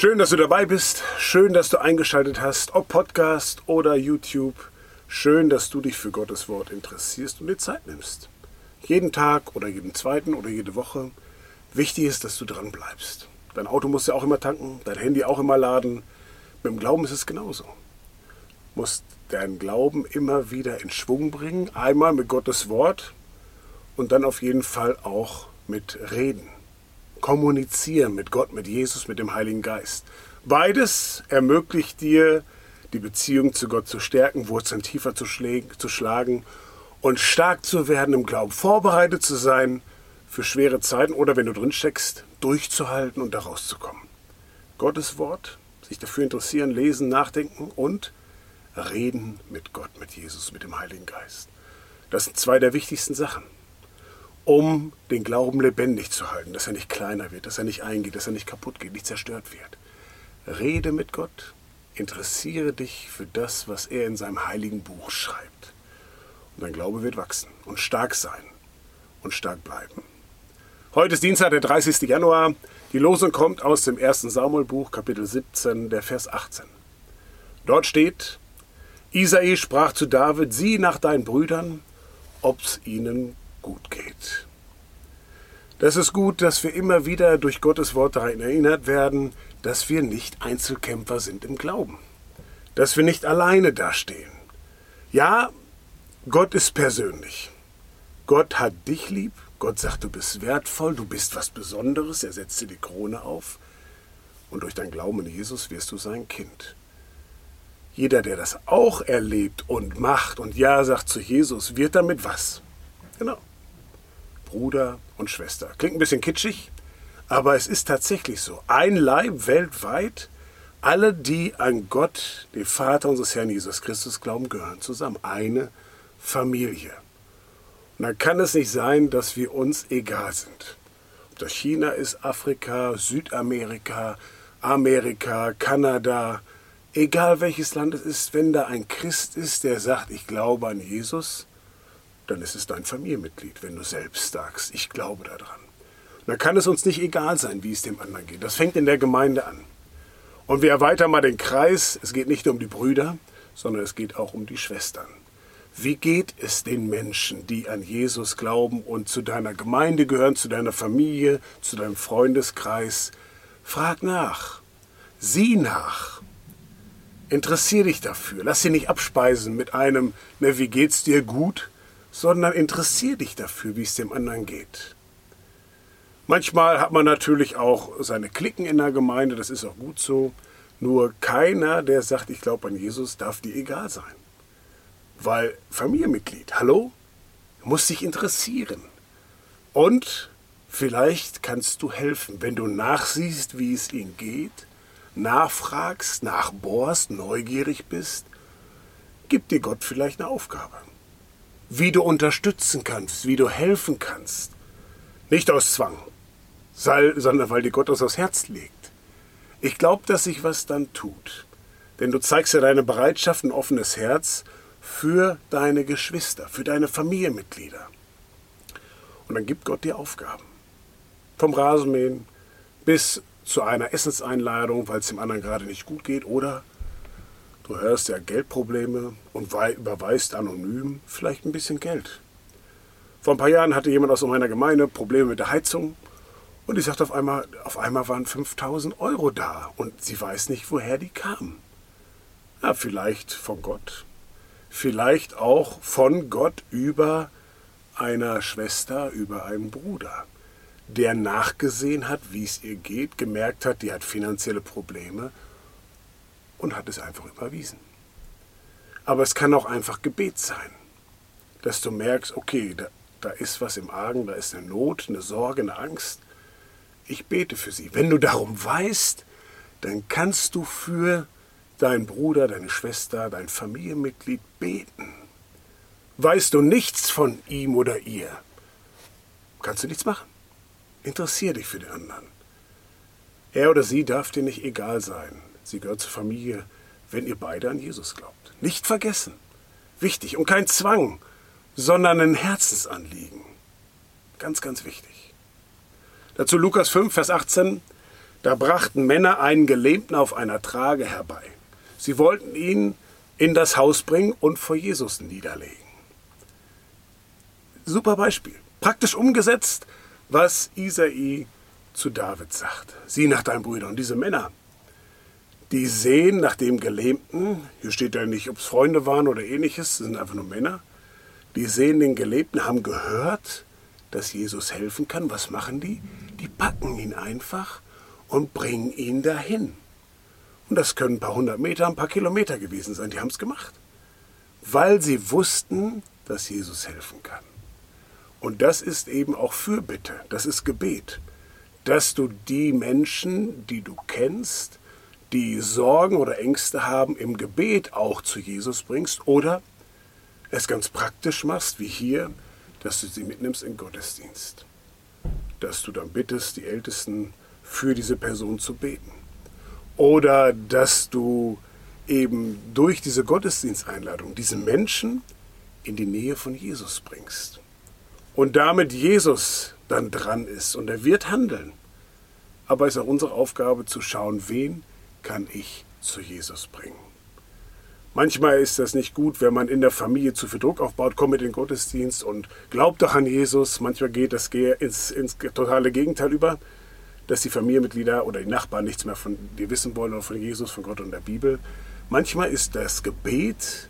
Schön, dass du dabei bist. Schön, dass du eingeschaltet hast, ob Podcast oder YouTube. Schön, dass du dich für Gottes Wort interessierst und dir Zeit nimmst. Jeden Tag oder jeden zweiten oder jede Woche. Wichtig ist, dass du dran bleibst. Dein Auto muss ja auch immer tanken, dein Handy auch immer laden. Mit dem Glauben ist es genauso. Du musst deinen Glauben immer wieder in Schwung bringen. Einmal mit Gottes Wort und dann auf jeden Fall auch mit Reden. Kommunizieren mit Gott, mit Jesus, mit dem Heiligen Geist. Beides ermöglicht dir, die Beziehung zu Gott zu stärken, Wurzeln tiefer zu, zu schlagen und stark zu werden im Glauben, vorbereitet zu sein für schwere Zeiten oder wenn du drin steckst, durchzuhalten und da rauszukommen. Gottes Wort, sich dafür interessieren, lesen, nachdenken und reden mit Gott, mit Jesus, mit dem Heiligen Geist. Das sind zwei der wichtigsten Sachen, um den Glauben lebendig zu halten, dass er nicht kleiner wird, dass er nicht eingeht, dass er nicht kaputt geht, nicht zerstört wird. Rede mit Gott, interessiere dich für das, was er in seinem heiligen Buch schreibt. Und dein Glaube wird wachsen und stark sein und stark bleiben. Heute ist Dienstag, der 30. Januar. Die Losung kommt aus dem 1. Samuelbuch, Kapitel 17, der Vers 18. Dort steht, Isai sprach zu David, sieh nach deinen Brüdern, ob's ihnen gut geht. Das ist gut, dass wir immer wieder durch Gottes Wort daran erinnert werden, dass wir nicht Einzelkämpfer sind im Glauben. Dass wir nicht alleine dastehen. Ja, Gott ist persönlich. Gott hat dich lieb. Gott sagt, du bist wertvoll, du bist was Besonderes. Er setzt dir die Krone auf. Und durch dein Glauben in Jesus wirst du sein Kind. Jeder, der das auch erlebt und macht und Ja sagt zu Jesus, wird damit was? Genau. Bruder und Schwester. Klingt ein bisschen kitschig, aber es ist tatsächlich so. Ein Leib weltweit, alle, die an Gott, den Vater unseres Herrn Jesus Christus glauben, gehören zusammen. Eine Familie. Und dann kann es nicht sein, dass wir uns egal sind. Ob das China ist, Afrika, Südamerika, Amerika, Kanada, Egal welches Land es ist, wenn da ein Christ ist, der sagt, ich glaube an Jesus, dann ist es dein Familienmitglied, wenn du selbst sagst, ich glaube daran. dann kann es uns nicht egal sein, wie es dem anderen geht. Das fängt in der Gemeinde an. Und wir erweitern mal den Kreis. Es geht nicht nur um die Brüder, sondern es geht auch um die Schwestern. Wie geht es den Menschen, die an Jesus glauben und zu deiner Gemeinde gehören, zu deiner Familie, zu deinem Freundeskreis? Frag nach. Sieh nach. Interessier dich dafür. Lass dich nicht abspeisen mit einem, ne, wie geht's dir gut, sondern interessier dich dafür, wie es dem anderen geht. Manchmal hat man natürlich auch seine Klicken in der Gemeinde, das ist auch gut so. Nur keiner, der sagt, ich glaube an Jesus, darf dir egal sein. Weil Familienmitglied, hallo, muss dich interessieren. Und vielleicht kannst du helfen, wenn du nachsiehst, wie es ihm geht nachfragst, nachbohrst, neugierig bist, gibt dir Gott vielleicht eine Aufgabe. Wie du unterstützen kannst, wie du helfen kannst. Nicht aus Zwang, sondern weil dir Gott das aufs Herz legt. Ich glaube, dass sich was dann tut. Denn du zeigst ja deine Bereitschaft, ein offenes Herz für deine Geschwister, für deine Familienmitglieder. Und dann gibt Gott dir Aufgaben. Vom Rasenmähen bis zu einer Essenseinladung, weil es dem anderen gerade nicht gut geht, oder du hörst ja Geldprobleme und überweist anonym vielleicht ein bisschen Geld. Vor ein paar Jahren hatte jemand aus meiner Gemeinde Probleme mit der Heizung und die sagt auf einmal, auf einmal waren 5000 Euro da und sie weiß nicht, woher die kamen. Ja, vielleicht von Gott, vielleicht auch von Gott über einer Schwester, über einen Bruder der nachgesehen hat, wie es ihr geht, gemerkt hat, die hat finanzielle Probleme und hat es einfach überwiesen. Aber es kann auch einfach Gebet sein, dass du merkst, okay, da, da ist was im Argen, da ist eine Not, eine Sorge, eine Angst. Ich bete für sie. Wenn du darum weißt, dann kannst du für deinen Bruder, deine Schwester, dein Familienmitglied beten. Weißt du nichts von ihm oder ihr, kannst du nichts machen. Interessier dich für den anderen. Er oder sie darf dir nicht egal sein. Sie gehört zur Familie, wenn ihr beide an Jesus glaubt. Nicht vergessen. Wichtig und kein Zwang, sondern ein Herzensanliegen. Ganz, ganz wichtig. Dazu Lukas 5, Vers 18. Da brachten Männer einen Gelähmten auf einer Trage herbei. Sie wollten ihn in das Haus bringen und vor Jesus niederlegen. Super Beispiel. Praktisch umgesetzt, was Isai zu David sagt. Sieh nach deinen Brüdern. Und diese Männer, die sehen nach dem Gelähmten, hier steht ja nicht, ob es Freunde waren oder ähnliches, das sind einfach nur Männer, die sehen den Gelähmten, haben gehört, dass Jesus helfen kann. Was machen die? Die packen ihn einfach und bringen ihn dahin. Und das können ein paar hundert Meter, ein paar Kilometer gewesen sein. Die haben es gemacht. Weil sie wussten, dass Jesus helfen kann. Und das ist eben auch Fürbitte, das ist Gebet. Dass du die Menschen, die du kennst, die Sorgen oder Ängste haben, im Gebet auch zu Jesus bringst oder es ganz praktisch machst, wie hier, dass du sie mitnimmst in Gottesdienst. Dass du dann bittest, die Ältesten für diese Person zu beten. Oder dass du eben durch diese Gottesdiensteinladung diese Menschen in die Nähe von Jesus bringst. Und damit Jesus dann dran ist und er wird handeln. Aber es ist auch unsere Aufgabe zu schauen, wen kann ich zu Jesus bringen. Manchmal ist das nicht gut, wenn man in der Familie zu viel Druck aufbaut, komm mit in den Gottesdienst und glaub doch an Jesus. Manchmal geht das ins, ins totale Gegenteil über, dass die Familienmitglieder oder die Nachbarn nichts mehr von dir wissen wollen oder von Jesus, von Gott und der Bibel. Manchmal ist das Gebet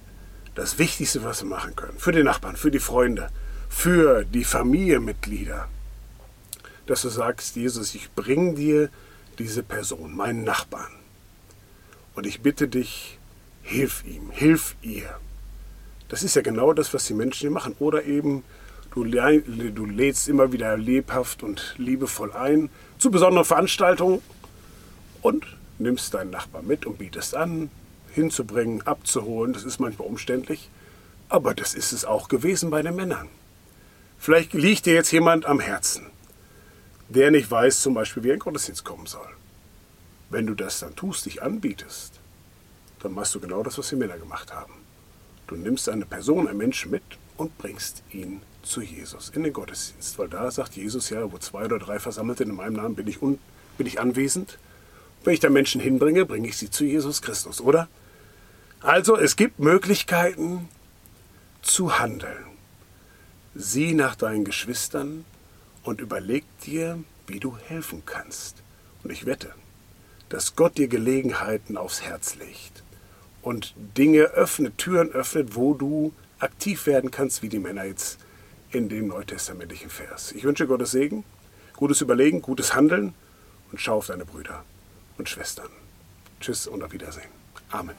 das Wichtigste, was wir machen können. Für die Nachbarn, für die Freunde, für die Familienmitglieder. Dass du sagst, Jesus, ich bringe dir diese Person, meinen Nachbarn. Und ich bitte dich, hilf ihm, hilf ihr. Das ist ja genau das, was die Menschen hier machen. Oder eben, du, du lädst immer wieder lebhaft und liebevoll ein zu besonderen Veranstaltungen und nimmst deinen Nachbar mit und bietest an, hinzubringen, abzuholen. Das ist manchmal umständlich, aber das ist es auch gewesen bei den Männern. Vielleicht liegt dir jetzt jemand am Herzen, der nicht weiß zum Beispiel, wie ein Gottesdienst kommen soll. Wenn du das dann tust, dich anbietest, dann machst du genau das, was die Männer gemacht haben. Du nimmst eine Person, einen Menschen mit und bringst ihn zu Jesus in den Gottesdienst. Weil da sagt Jesus ja, wo zwei oder drei versammelt sind in meinem Namen, bin ich, un, bin ich anwesend. Wenn ich da Menschen hinbringe, bringe ich sie zu Jesus Christus, oder? Also es gibt Möglichkeiten zu handeln. Sieh nach deinen Geschwistern und überleg dir, wie du helfen kannst. Und ich wette, dass Gott dir Gelegenheiten aufs Herz legt und Dinge öffnet, Türen öffnet, wo du aktiv werden kannst, wie die Männer jetzt in dem neutestamentlichen Vers. Ich wünsche Gottes Segen, gutes Überlegen, gutes Handeln und schau auf deine Brüder und Schwestern. Tschüss und auf Wiedersehen. Amen.